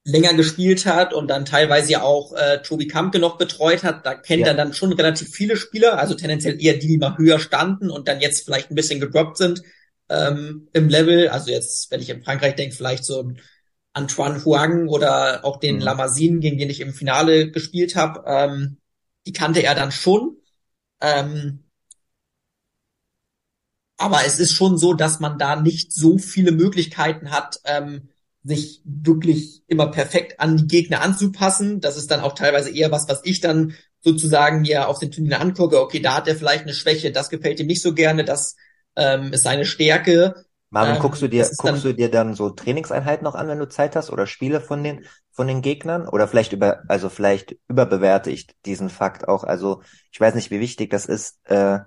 länger gespielt hat und dann teilweise ja auch äh, Tobi Kampke noch betreut hat, da kennt ja. er dann schon relativ viele Spieler, also tendenziell eher die, die mal höher standen und dann jetzt vielleicht ein bisschen gedroppt sind ähm, im Level. Also jetzt, wenn ich in Frankreich denke, vielleicht so ein Antoine Huang oder auch den mhm. Lamasin, gegen den ich im Finale gespielt habe, ähm, die kannte er dann schon. Ähm, aber es ist schon so, dass man da nicht so viele Möglichkeiten hat, ähm, sich wirklich immer perfekt an die Gegner anzupassen. Das ist dann auch teilweise eher was, was ich dann sozusagen mir auf den Turnier angucke. Okay, da hat er vielleicht eine Schwäche, das gefällt ihm nicht so gerne, das ähm, ist seine Stärke. Marvin, ähm, guckst du dir, guckst dann, du dir dann so Trainingseinheiten noch an, wenn du Zeit hast oder Spiele von den, von den Gegnern? Oder vielleicht über, also vielleicht überbewerte ich diesen Fakt auch. Also ich weiß nicht, wie wichtig das ist, äh,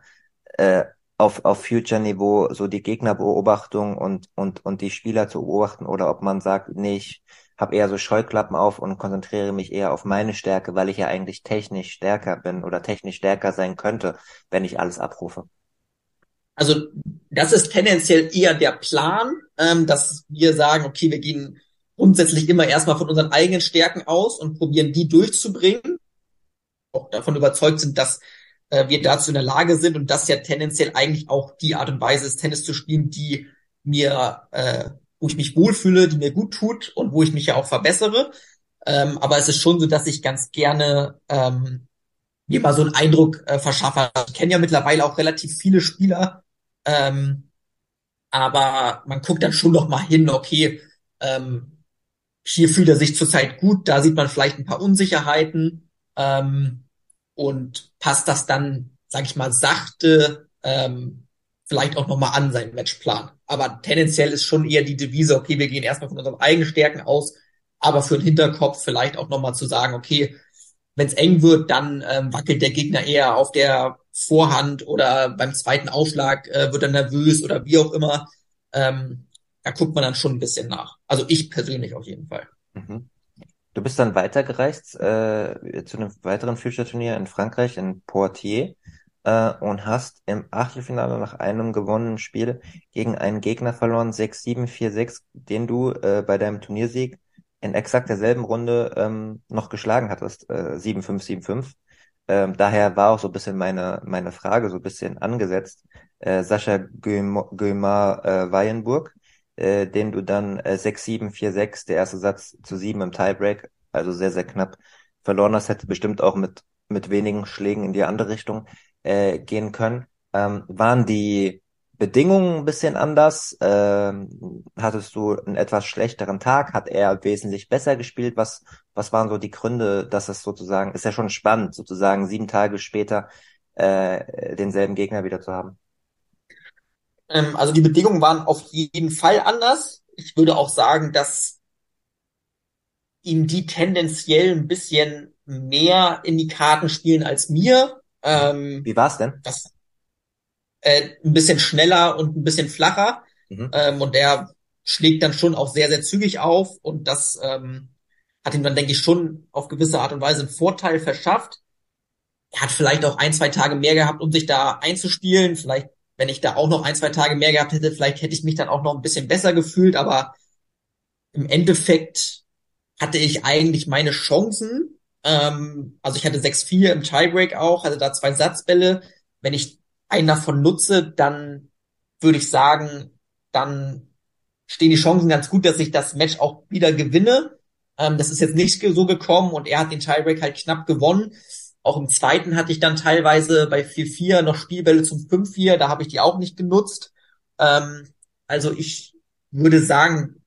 äh, auf, auf Future-Niveau so die Gegnerbeobachtung und, und, und die Spieler zu beobachten oder ob man sagt, nee, ich habe eher so Scheuklappen auf und konzentriere mich eher auf meine Stärke, weil ich ja eigentlich technisch stärker bin oder technisch stärker sein könnte, wenn ich alles abrufe. Also das ist tendenziell eher der Plan, ähm, dass wir sagen, okay, wir gehen grundsätzlich immer erstmal von unseren eigenen Stärken aus und probieren die durchzubringen. Auch davon überzeugt sind, dass äh, wir dazu in der Lage sind und das ja tendenziell eigentlich auch die Art und Weise ist, Tennis zu spielen, die mir, äh, wo ich mich wohlfühle, die mir gut tut und wo ich mich ja auch verbessere. Ähm, aber es ist schon so, dass ich ganz gerne ähm, mir mal so einen Eindruck äh, verschaffe. Ich kenne ja mittlerweile auch relativ viele Spieler, ähm, aber man guckt dann schon noch mal hin, okay, ähm, hier fühlt er sich zurzeit gut, da sieht man vielleicht ein paar Unsicherheiten ähm, und passt das dann, sag ich mal, sachte ähm, vielleicht auch nochmal an seinen Matchplan. Aber tendenziell ist schon eher die Devise, okay, wir gehen erstmal von unseren eigenen Stärken aus, aber für den Hinterkopf vielleicht auch nochmal zu sagen, okay, wenn es eng wird, dann ähm, wackelt der Gegner eher auf der Vorhand oder beim zweiten Aufschlag äh, wird er nervös oder wie auch immer. Ähm, da guckt man dann schon ein bisschen nach. Also ich persönlich auf jeden Fall. Mhm. Du bist dann weitergereist äh, zu einem weiteren Future-Turnier in Frankreich, in Poitiers, äh, und hast im Achtelfinale nach einem gewonnenen Spiel gegen einen Gegner verloren, 6-7, 4-6, den du äh, bei deinem Turniersieg in exakt derselben Runde ähm, noch geschlagen hattest, äh, 7-5, 7-5. Ähm, daher war auch so ein bisschen meine, meine Frage so ein bisschen angesetzt. Äh, Sascha Guimar äh, Weyenburg, äh, den du dann äh, 6-7, 4-6, der erste Satz zu 7 im Tiebreak, also sehr, sehr knapp verloren hast, hätte bestimmt auch mit, mit wenigen Schlägen in die andere Richtung äh, gehen können. Ähm, waren die Bedingungen ein bisschen anders? Ähm, hattest du einen etwas schlechteren Tag? Hat er wesentlich besser gespielt? Was, was waren so die Gründe, dass es sozusagen, ist ja schon spannend, sozusagen sieben Tage später äh, denselben Gegner wieder zu haben? Ähm, also die Bedingungen waren auf jeden Fall anders. Ich würde auch sagen, dass ihm die tendenziell ein bisschen mehr in die Karten spielen als mir. Ähm, Wie war's denn? Das, äh, ein bisschen schneller und ein bisschen flacher. Mhm. Ähm, und der schlägt dann schon auch sehr, sehr zügig auf. Und das ähm, hat ihm dann, denke ich, schon auf gewisse Art und Weise einen Vorteil verschafft. Er hat vielleicht auch ein, zwei Tage mehr gehabt, um sich da einzuspielen. Vielleicht, wenn ich da auch noch ein, zwei Tage mehr gehabt hätte, vielleicht hätte ich mich dann auch noch ein bisschen besser gefühlt. Aber im Endeffekt hatte ich eigentlich meine Chancen. Ähm, also ich hatte 6-4 im Tiebreak auch, hatte da zwei Satzbälle. Wenn ich einen davon nutze, dann würde ich sagen, dann stehen die Chancen ganz gut, dass ich das Match auch wieder gewinne. Ähm, das ist jetzt nicht so gekommen und er hat den Tiebreak halt knapp gewonnen. Auch im zweiten hatte ich dann teilweise bei 4-4 noch Spielbälle zum 5-4, da habe ich die auch nicht genutzt. Ähm, also ich würde sagen,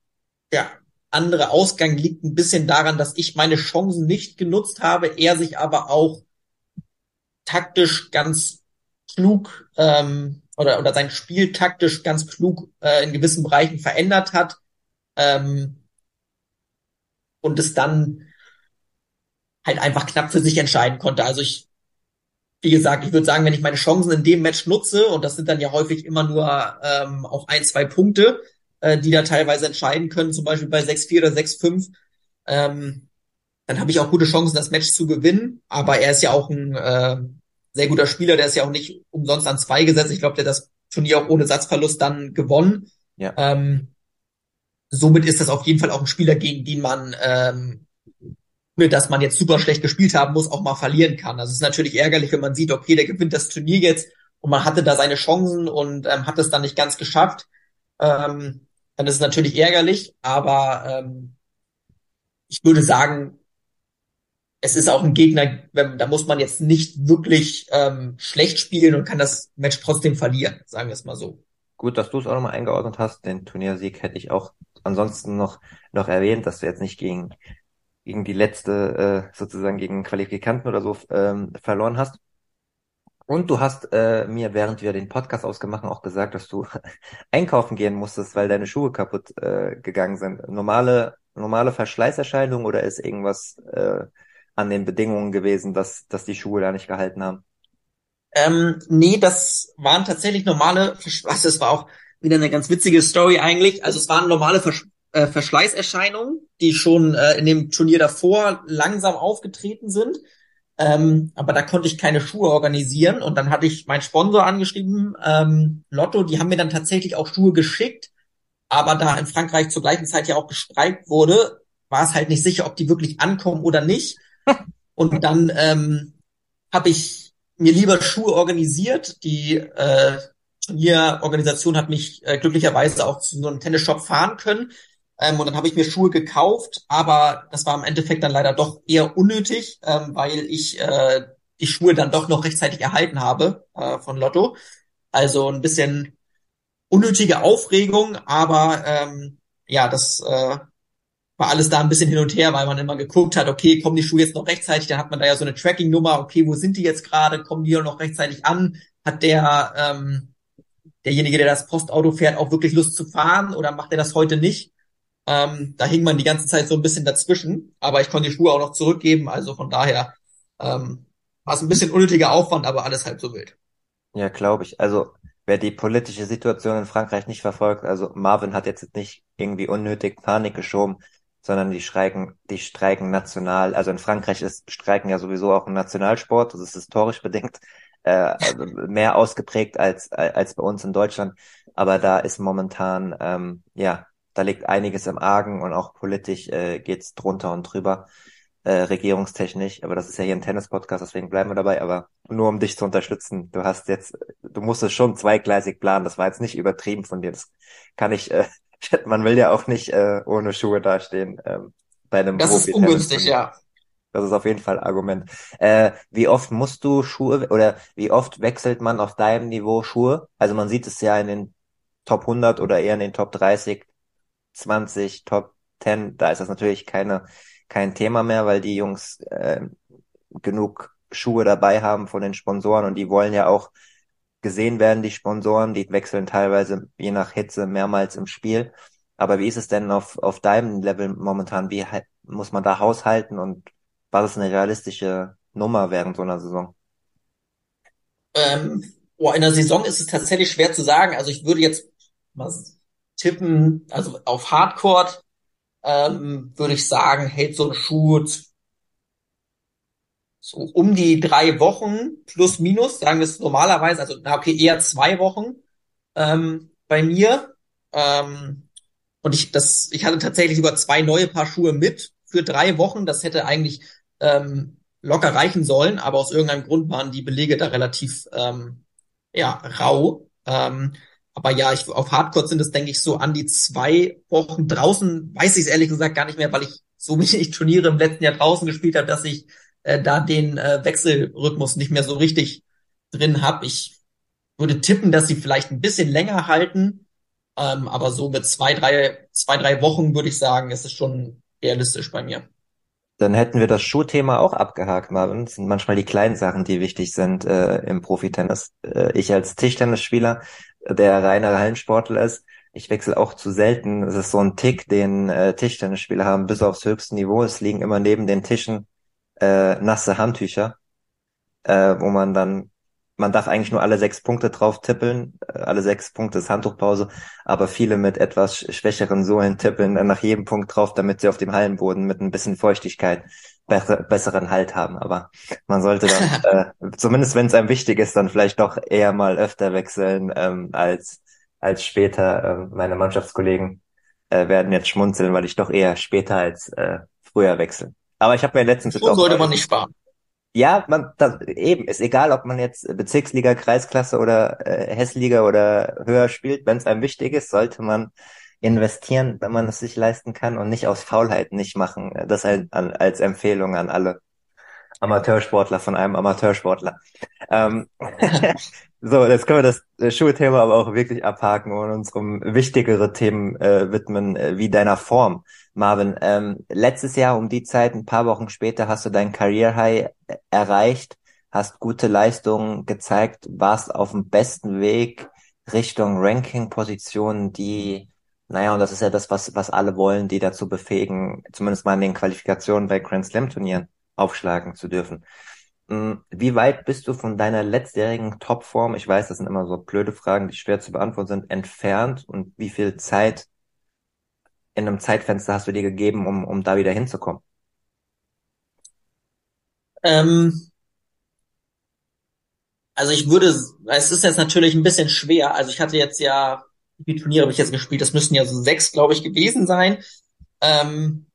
der andere Ausgang liegt ein bisschen daran, dass ich meine Chancen nicht genutzt habe, er sich aber auch taktisch ganz klug ähm, oder, oder sein Spiel taktisch ganz klug äh, in gewissen Bereichen verändert hat ähm, und es dann halt einfach knapp für sich entscheiden konnte. Also ich, wie gesagt, ich würde sagen, wenn ich meine Chancen in dem Match nutze, und das sind dann ja häufig immer nur ähm, auch ein, zwei Punkte, äh, die da teilweise entscheiden können, zum Beispiel bei 6-4 oder 6-5, ähm, dann habe ich auch gute Chancen, das Match zu gewinnen. Aber er ist ja auch ein äh, sehr guter Spieler, der ist ja auch nicht umsonst an zwei gesetzt. Ich glaube, der hat das Turnier auch ohne Satzverlust dann gewonnen. Ja. Ähm, somit ist das auf jeden Fall auch ein Spieler, gegen den man, ähm, ohne dass man jetzt super schlecht gespielt haben muss, auch mal verlieren kann. Also es ist natürlich ärgerlich, wenn man sieht, okay, der gewinnt das Turnier jetzt und man hatte da seine Chancen und ähm, hat es dann nicht ganz geschafft. Ähm, dann ist es natürlich ärgerlich, aber ähm, ich würde sagen, es ist auch ein Gegner, wenn, da muss man jetzt nicht wirklich ähm, schlecht spielen und kann das Match trotzdem verlieren, sagen wir es mal so. Gut, dass du es auch nochmal eingeordnet hast. Den Turniersieg hätte ich auch ansonsten noch, noch erwähnt, dass du jetzt nicht gegen, gegen die letzte, äh, sozusagen gegen Qualifikanten oder so ähm, verloren hast. Und du hast äh, mir, während wir den Podcast ausgemacht auch gesagt, dass du einkaufen gehen musstest, weil deine Schuhe kaputt äh, gegangen sind. Normale, normale Verschleißerscheinung oder ist irgendwas äh, an den Bedingungen gewesen, dass, dass die Schuhe da nicht gehalten haben? Ähm, nee, das waren tatsächlich normale, was, das war auch wieder eine ganz witzige Story eigentlich. Also es waren normale Versch äh, Verschleißerscheinungen, die schon äh, in dem Turnier davor langsam aufgetreten sind. Ähm, aber da konnte ich keine Schuhe organisieren und dann hatte ich meinen Sponsor angeschrieben, ähm, Lotto, die haben mir dann tatsächlich auch Schuhe geschickt. Aber da in Frankreich zur gleichen Zeit ja auch gestreikt wurde, war es halt nicht sicher, ob die wirklich ankommen oder nicht. Und dann ähm, habe ich mir lieber Schuhe organisiert. Die äh, Turnierorganisation hat mich äh, glücklicherweise auch zu so einem Tennisshop fahren können. Ähm, und dann habe ich mir Schuhe gekauft, aber das war im Endeffekt dann leider doch eher unnötig, ähm, weil ich äh, die Schuhe dann doch noch rechtzeitig erhalten habe äh, von Lotto. Also ein bisschen unnötige Aufregung, aber ähm, ja, das äh, war alles da ein bisschen hin und her, weil man immer geguckt hat, okay, kommen die Schuhe jetzt noch rechtzeitig? Dann hat man da ja so eine Tracking-Nummer, okay, wo sind die jetzt gerade? Kommen die noch rechtzeitig an? Hat der ähm, derjenige, der das Postauto fährt, auch wirklich Lust zu fahren oder macht er das heute nicht? Ähm, da hing man die ganze Zeit so ein bisschen dazwischen, aber ich konnte die Schuhe auch noch zurückgeben, also von daher ähm, war es ein bisschen unnötiger Aufwand, aber alles halb so wild. Ja, glaube ich. Also wer die politische Situation in Frankreich nicht verfolgt, also Marvin hat jetzt nicht irgendwie unnötig Panik geschoben, sondern die streiken, die streiken national. Also in Frankreich ist Streiken ja sowieso auch ein Nationalsport, das ist historisch bedingt, äh, also mehr ausgeprägt als, als bei uns in Deutschland. Aber da ist momentan, ähm, ja, da liegt einiges im Argen und auch politisch äh, geht's drunter und drüber äh, regierungstechnisch, aber das ist ja hier ein Tennis-Podcast, deswegen bleiben wir dabei, aber nur um dich zu unterstützen, du hast jetzt, du musstest schon zweigleisig planen, das war jetzt nicht übertrieben von dir, das kann ich, äh, man will ja auch nicht äh, ohne Schuhe dastehen ähm, bei einem Das ist ungünstig, ja. Das ist auf jeden Fall ein Argument. Äh, wie oft musst du Schuhe oder wie oft wechselt man auf deinem Niveau Schuhe? Also man sieht es ja in den Top 100 oder eher in den Top 30, 20, Top 10, da ist das natürlich keine kein Thema mehr, weil die Jungs äh, genug Schuhe dabei haben von den Sponsoren und die wollen ja auch gesehen werden, die Sponsoren, die wechseln teilweise je nach Hitze mehrmals im Spiel. Aber wie ist es denn auf, auf deinem Level momentan? Wie muss man da haushalten und was ist eine realistische Nummer während so einer Saison? Ähm, boah, in der Saison ist es tatsächlich schwer zu sagen. Also ich würde jetzt mal tippen, also auf Hardcore ähm, würde ich sagen, hält so ein Schuh so um die drei Wochen plus minus, sagen wir es normalerweise, also na okay, eher zwei Wochen ähm, bei mir. Ähm, und ich, das, ich hatte tatsächlich sogar zwei neue Paar Schuhe mit für drei Wochen. Das hätte eigentlich ähm, locker reichen sollen, aber aus irgendeinem Grund waren die Belege da relativ ähm, ja, rau. Ähm, aber ja, ich, auf Hardcore sind es, denke ich, so an die zwei Wochen draußen. Weiß ich es ehrlich gesagt gar nicht mehr, weil ich so wenig Turniere im letzten Jahr draußen gespielt habe, dass ich äh, da den äh, Wechselrhythmus nicht mehr so richtig drin habe. Ich würde tippen, dass sie vielleicht ein bisschen länger halten, ähm, aber so mit zwei, drei, zwei, drei Wochen würde ich sagen, ist es schon realistisch bei mir. Dann hätten wir das Schuhthema auch abgehakt, Marvin. Das sind manchmal die kleinen Sachen, die wichtig sind äh, im Profitennis. Äh, ich als Tischtennisspieler der reine Hallensportler ist. Ich wechsle auch zu selten. Es ist so ein Tick, den äh, Tischtennisspieler haben, bis aufs höchste Niveau. Es liegen immer neben den Tischen äh, nasse Handtücher, äh, wo man dann, man darf eigentlich nur alle sechs Punkte drauf tippeln. Äh, alle sechs Punkte ist Handtuchpause, aber viele mit etwas schwächeren Sohlen tippeln dann nach jedem Punkt drauf, damit sie auf dem Hallenboden mit ein bisschen Feuchtigkeit besseren Halt haben. Aber man sollte dann, äh, zumindest wenn es einem wichtig ist, dann vielleicht doch eher mal öfter wechseln ähm, als als später. Äh, meine Mannschaftskollegen äh, werden jetzt schmunzeln, weil ich doch eher später als äh, früher wechsle. Aber ich habe mir letztens so sollte man nicht sparen. Ja, man das, eben ist egal, ob man jetzt Bezirksliga, Kreisklasse oder äh, Hessliga oder höher spielt. Wenn es einem wichtig ist, sollte man investieren, wenn man es sich leisten kann und nicht aus Faulheit nicht machen. Das halt als Empfehlung an alle Amateursportler von einem Amateursportler. Ähm, so, jetzt können wir das Schulthema aber auch wirklich abhaken und uns um wichtigere Themen äh, widmen, äh, wie deiner Form. Marvin, ähm, letztes Jahr um die Zeit, ein paar Wochen später, hast du dein Career High erreicht, hast gute Leistungen gezeigt, warst auf dem besten Weg Richtung Ranking-Positionen, die naja, und das ist ja das, was, was alle wollen, die dazu befähigen, zumindest mal in den Qualifikationen bei Grand Slam Turnieren aufschlagen zu dürfen. Hm, wie weit bist du von deiner letztjährigen Topform, ich weiß, das sind immer so blöde Fragen, die schwer zu beantworten sind, entfernt und wie viel Zeit in einem Zeitfenster hast du dir gegeben, um, um da wieder hinzukommen? Ähm, also ich würde, es ist jetzt natürlich ein bisschen schwer. Also ich hatte jetzt ja wie viele Turniere habe ich jetzt gespielt? Das müssten ja so sechs, glaube ich, gewesen sein. Ähm,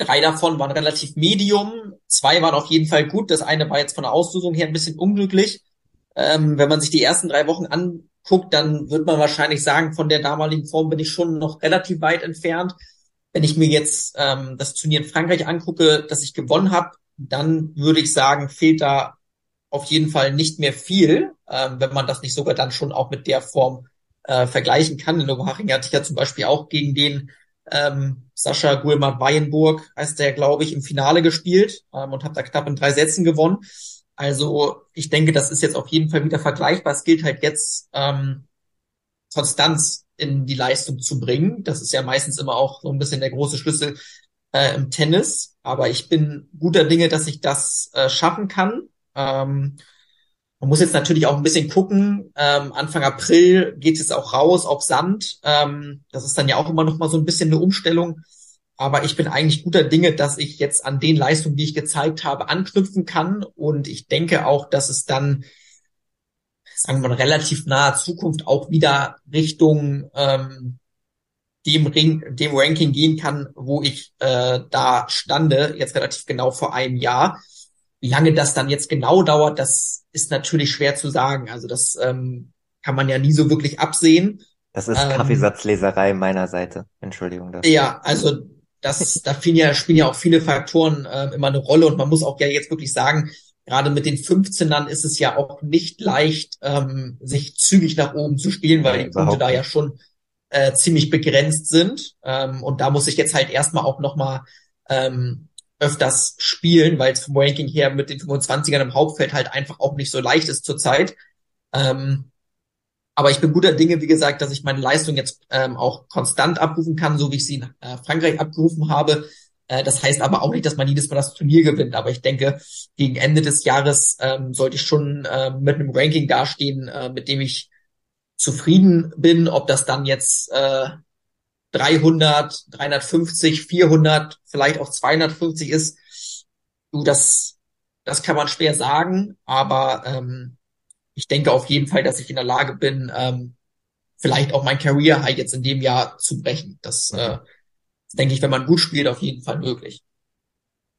drei davon waren relativ medium, zwei waren auf jeden Fall gut. Das eine war jetzt von der Auslosung her ein bisschen unglücklich. Ähm, wenn man sich die ersten drei Wochen an, guckt, dann wird man wahrscheinlich sagen, von der damaligen Form bin ich schon noch relativ weit entfernt. Wenn ich mir jetzt ähm, das Turnier in Frankreich angucke, das ich gewonnen habe, dann würde ich sagen, fehlt da auf jeden Fall nicht mehr viel, ähm, wenn man das nicht sogar dann schon auch mit der Form äh, vergleichen kann. In Oberhaching hatte ich ja zum Beispiel auch gegen den ähm, Sascha Guilmar Weyenburg, heißt der, glaube ich, im Finale gespielt ähm, und habe da knapp in drei Sätzen gewonnen. Also ich denke, das ist jetzt auf jeden Fall wieder vergleichbar. Es gilt halt jetzt ähm, Konstanz in die Leistung zu bringen. Das ist ja meistens immer auch so ein bisschen der große Schlüssel äh, im Tennis. Aber ich bin guter Dinge, dass ich das äh, schaffen kann. Ähm, man muss jetzt natürlich auch ein bisschen gucken. Ähm, Anfang April geht es auch raus auf Sand. Ähm, das ist dann ja auch immer noch mal so ein bisschen eine Umstellung. Aber ich bin eigentlich guter Dinge, dass ich jetzt an den Leistungen, die ich gezeigt habe, anknüpfen kann. Und ich denke auch, dass es dann sagen wir mal, relativ naher Zukunft auch wieder Richtung ähm, dem, Ring, dem Ranking gehen kann, wo ich äh, da stande, jetzt relativ genau vor einem Jahr. Wie lange das dann jetzt genau dauert, das ist natürlich schwer zu sagen. Also das ähm, kann man ja nie so wirklich absehen. Das ist ähm, Kaffeesatzleserei meiner Seite. Entschuldigung. Dafür. Ja, also das, da spielen ja, spielen ja auch viele Faktoren äh, immer eine Rolle und man muss auch ja jetzt wirklich sagen, gerade mit den 15ern ist es ja auch nicht leicht, ähm, sich zügig nach oben zu spielen, weil ja, die Punkte da ja schon äh, ziemlich begrenzt sind. Ähm, und da muss ich jetzt halt erstmal auch nochmal ähm, öfters spielen, weil es vom Ranking her mit den 25ern im Hauptfeld halt einfach auch nicht so leicht ist zurzeit. Ähm, aber ich bin guter Dinge, wie gesagt, dass ich meine Leistung jetzt ähm, auch konstant abrufen kann, so wie ich sie in äh, Frankreich abgerufen habe. Äh, das heißt aber auch nicht, dass man jedes Mal das Turnier gewinnt. Aber ich denke, gegen Ende des Jahres ähm, sollte ich schon äh, mit einem Ranking dastehen, äh, mit dem ich zufrieden bin. Ob das dann jetzt äh, 300, 350, 400, vielleicht auch 250 ist, du, das, das kann man schwer sagen. Aber ähm, ich denke auf jeden Fall, dass ich in der Lage bin, ähm, vielleicht auch mein Career High jetzt in dem Jahr zu brechen. Das äh, denke ich, wenn man gut spielt, auf jeden Fall möglich.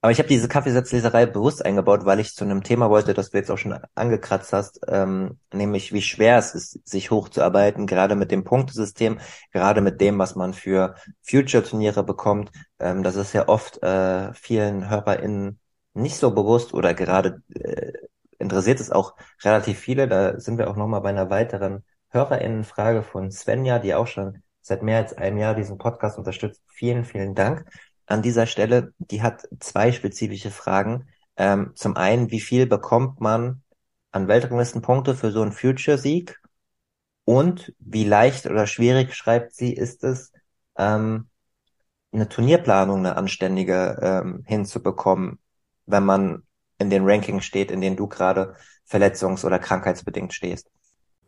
Aber ich habe diese Kaffeesatzleserei bewusst eingebaut, weil ich zu einem Thema wollte, das du jetzt auch schon angekratzt hast, ähm, nämlich wie schwer es ist, sich hochzuarbeiten, gerade mit dem Punktesystem, gerade mit dem, was man für Future-Turniere bekommt. Ähm, das ist ja oft äh, vielen HörerInnen nicht so bewusst oder gerade äh, interessiert es auch relativ viele. Da sind wir auch nochmal bei einer weiteren HörerInnenfrage von Svenja, die auch schon seit mehr als einem Jahr diesen Podcast unterstützt. Vielen, vielen Dank. An dieser Stelle, die hat zwei spezifische Fragen. Ähm, zum einen, wie viel bekommt man an Weltranglistenpunkte für so einen Future-Sieg? Und wie leicht oder schwierig, schreibt sie, ist es, ähm, eine Turnierplanung, eine anständige ähm, hinzubekommen, wenn man in den Rankings steht, in denen du gerade verletzungs- oder krankheitsbedingt stehst?